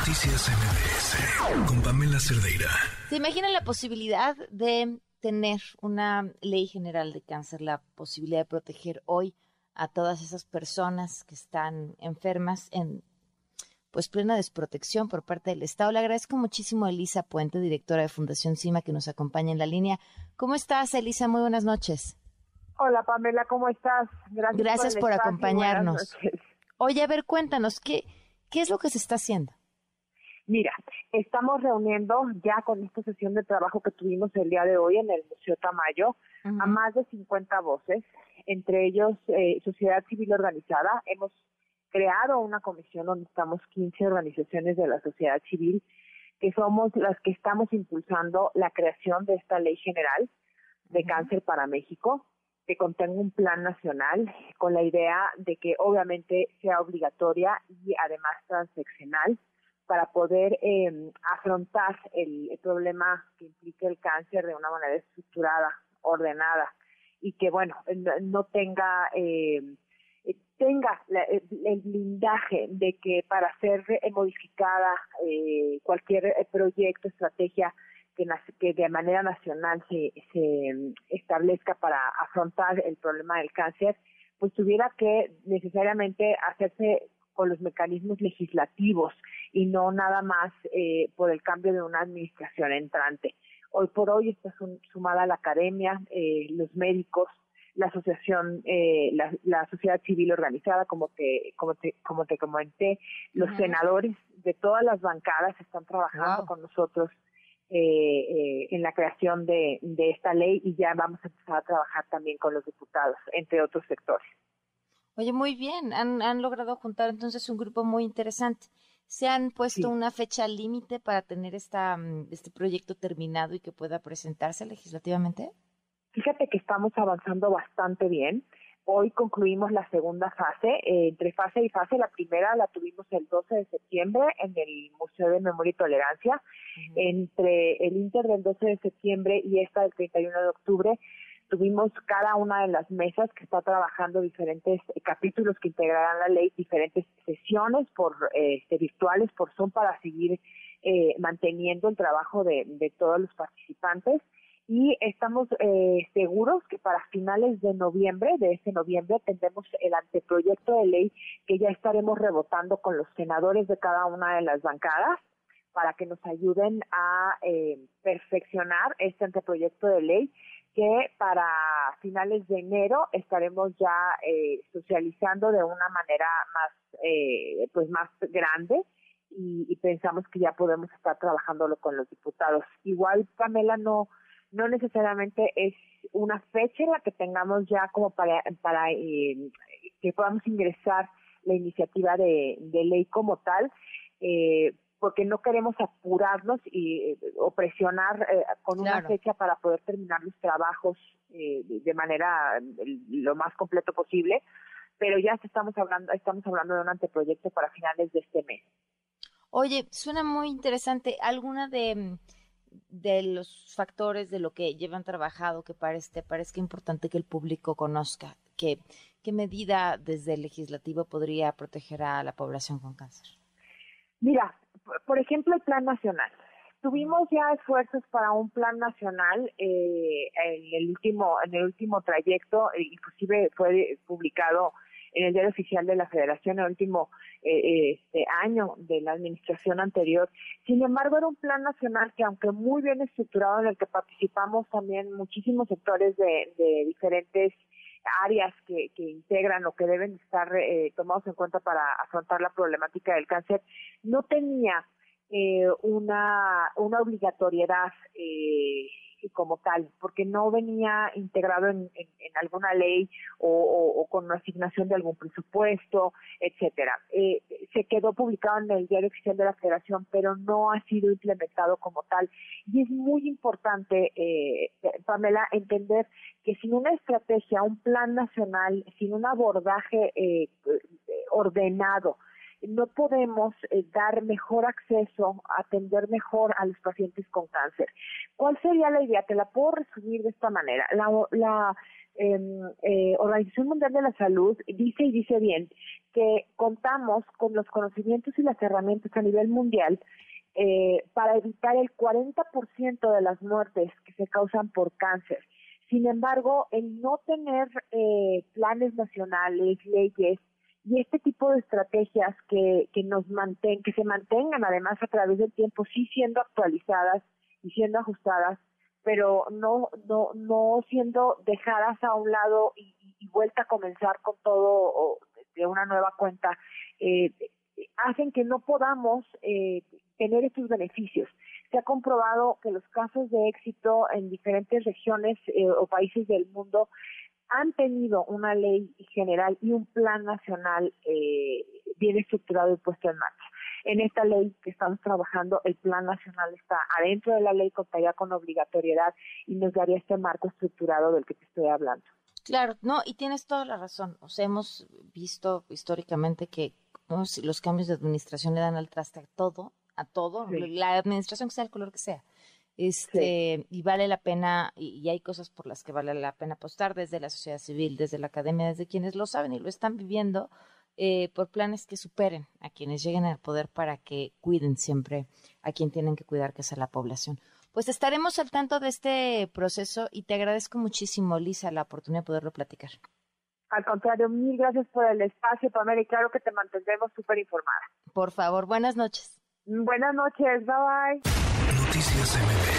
Noticias MBS con Pamela Cerdeira. ¿Se imaginan la posibilidad de tener una ley general de cáncer, la posibilidad de proteger hoy a todas esas personas que están enfermas en pues plena desprotección por parte del Estado. Le agradezco muchísimo a Elisa Puente, directora de Fundación CIMA, que nos acompaña en la línea. ¿Cómo estás, Elisa? Muy buenas noches. Hola, Pamela, ¿cómo estás? Gracias, Gracias por, acompañarnos. Oye, a ver, cuéntanos, ¿qué, ¿qué es lo que se está haciendo? Mira, estamos reuniendo ya con esta sesión de trabajo que tuvimos el día de hoy en el Museo Tamayo a más de 50 voces, entre ellos eh, sociedad civil organizada. Hemos creado una comisión donde estamos 15 organizaciones de la sociedad civil, que somos las que estamos impulsando la creación de esta ley general de cáncer para México, que contenga un plan nacional con la idea de que obviamente sea obligatoria y además transeccional para poder eh, afrontar el, problema que implica el cáncer de una manera estructurada, ordenada y que bueno no tenga eh, tenga el blindaje de que para ser modificada eh, cualquier eh, proyecto, estrategia que, que de manera nacional se, se mm, establezca para afrontar el problema del cáncer, pues tuviera que necesariamente hacerse con los mecanismos legislativos y no nada más eh, por el cambio de una administración entrante. Hoy por hoy está sumada la academia, eh, los médicos, la asociación, eh, la, sociedad civil organizada, como te, como te, como te comenté, los senadores de todas las bancadas están trabajando con nosotros eh, eh, en la creación de, de esta ley y ya vamos a empezar a trabajar también con los diputados, entre otros sectores. Oye, muy bien, han, han logrado juntar entonces un grupo muy interesante. ¿Se han puesto una fecha límite para tener esta, mm, este proyecto terminado y que pueda presentarse legislativamente? Fíjate que estamos avanzando bastante bien. Hoy concluimos la segunda fase. Eh, entre fase y fase, la primera la tuvimos el 12 de septiembre en el Museo de Memoria y Tolerancia. Entre el Inter del 12 de septiembre y esta del 31 de octubre, tuvimos cada una de las mesas que está trabajando diferentes capítulos que integrarán la ley, diferentes sesiones por eh, virtuales por Zoom para seguir eh, manteniendo el trabajo de, de todos los participantes. Y estamos eh, seguros que para finales de noviembre, de este noviembre, tendremos el anteproyecto de ley que ya estaremos rebotando con los senadores de cada una de las bancadas para que nos ayuden a eh, perfeccionar este anteproyecto de ley que para finales de enero estaremos ya eh, socializando de una manera más eh, pues más grande y, pensamos que ya podemos estar trabajándolo con los diputados. Igual Pamela no no necesariamente es una fecha en la que tengamos ya como para, para eh, que podamos ingresar la iniciativa de, ley como tal, eh, porque no queremos apurarnos y, o presionar eh, con una fecha para poder terminar los trabajos de manera lo más completo posible, pero ya estamos hablando, estamos hablando de un anteproyecto para finales de este mes. Oye, suena muy interesante. ¿Alguna de de los factores de lo que llevan trabajado que parece, parezca importante que el público conozca? ¿Qué, ¿Qué medida desde el legislativo podría proteger a la población con cáncer? Mira, por ejemplo, el Plan Nacional. Tuvimos ya esfuerzos para un plan nacional eh, en el último en el último trayecto, eh, inclusive fue publicado en el diario oficial de la Federación el último eh, este año de la administración anterior. Sin embargo, era un plan nacional que, aunque muy bien estructurado, en el que participamos también muchísimos sectores de, diferentes áreas que, integran o que deben estar eh, tomados en cuenta para afrontar la problemática del cáncer, no tenía eh, una, una obligatoriedad eh, como tal, porque no venía integrado en, alguna ley o, con una asignación de algún presupuesto, etcétera. Eh, se quedó publicado en el diario oficial de la Federación, pero no ha sido implementado como tal. Y es muy importante, eh, Pamela, entender que sin una estrategia, un plan nacional, sin un abordaje eh, ordenado, no podemos eh, dar mejor acceso, atender mejor a los pacientes con cáncer. ¿Cuál sería la idea? Te la puedo resumir de esta manera. La, em, eh, Organización Mundial de la Salud dice y dice bien que contamos con los conocimientos y las herramientas a nivel mundial eh, para evitar el 40% de las muertes que se causan por cáncer. Sin embargo, el no tener eh, planes nacionales, leyes y este tipo de estrategias que, que nos manten, que se mantengan además a través del tiempo, sí siendo actualizadas y siendo ajustadas, pero no no no siendo dejadas a un lado y, y vuelta a comenzar con todo de una nueva cuenta, eh, hacen que no podamos eh, tener estos beneficios. Se ha comprobado que los casos de éxito en diferentes regiones eh, o países del mundo han tenido una ley general y un plan nacional eh, bien estructurado y puesto en marcha. En esta ley que estamos trabajando, el plan nacional está adentro de la ley, contaría con obligatoriedad y nos daría este marco estructurado del que te estoy hablando. Claro, no, y tienes toda la razón. O sea, hemos visto históricamente que los cambios de administración le dan al traste a todo, a todo, la administración que sea el color que sea. Este, y vale la pena, y, hay cosas por las que vale la pena apostar desde la sociedad civil, desde la academia, desde quienes lo saben y lo están viviendo, eh, por planes que superen a quienes lleguen al poder para que cuiden siempre a quien tienen que cuidar, que es a la población. Pues estaremos al tanto de este proceso y te agradezco muchísimo, Lisa, la oportunidad de poderlo platicar. Al contrario, mil gracias por el espacio, Pamela, y claro que te mantendremos súper informada. Por favor, buenas noches. Buenas noches, bye bye. Noticias.